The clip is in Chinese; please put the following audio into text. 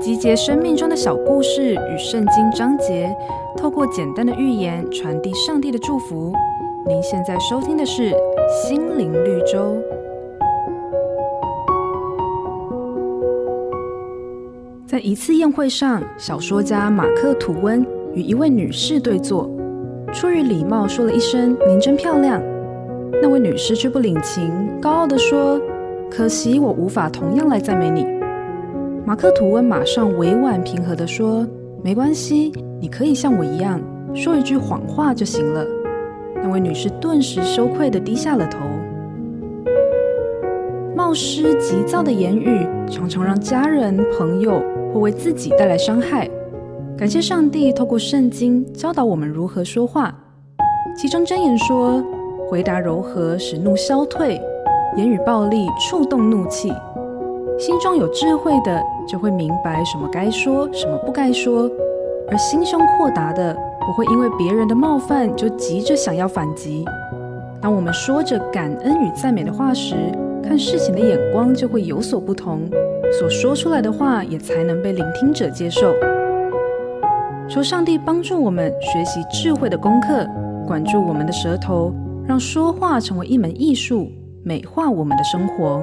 集结生命中的小故事与圣经章节，透过简单的寓言传递上帝的祝福。您现在收听的是《心灵绿洲》。在一次宴会上，小说家马克·吐温与一位女士对坐，出于礼貌说了一声“您真漂亮”，那位女士却不领情，高傲地说：“可惜我无法同样来赞美你。”马克·吐温马上委婉平和地说：“没关系，你可以像我一样说一句谎话就行了。”那位女士顿时羞愧地低下了头。冒失急躁的言语常常让家人、朋友或为自己带来伤害。感谢上帝透过圣经教导我们如何说话。其中箴言说：“回答柔和使怒消退，言语暴力触动怒气。”心中有智慧的就会明白什么该说，什么不该说；而心胸阔达的不会因为别人的冒犯就急着想要反击。当我们说着感恩与赞美的话时，看事情的眼光就会有所不同，所说出来的话也才能被聆听者接受。求上帝帮助我们学习智慧的功课，管住我们的舌头，让说话成为一门艺术，美化我们的生活。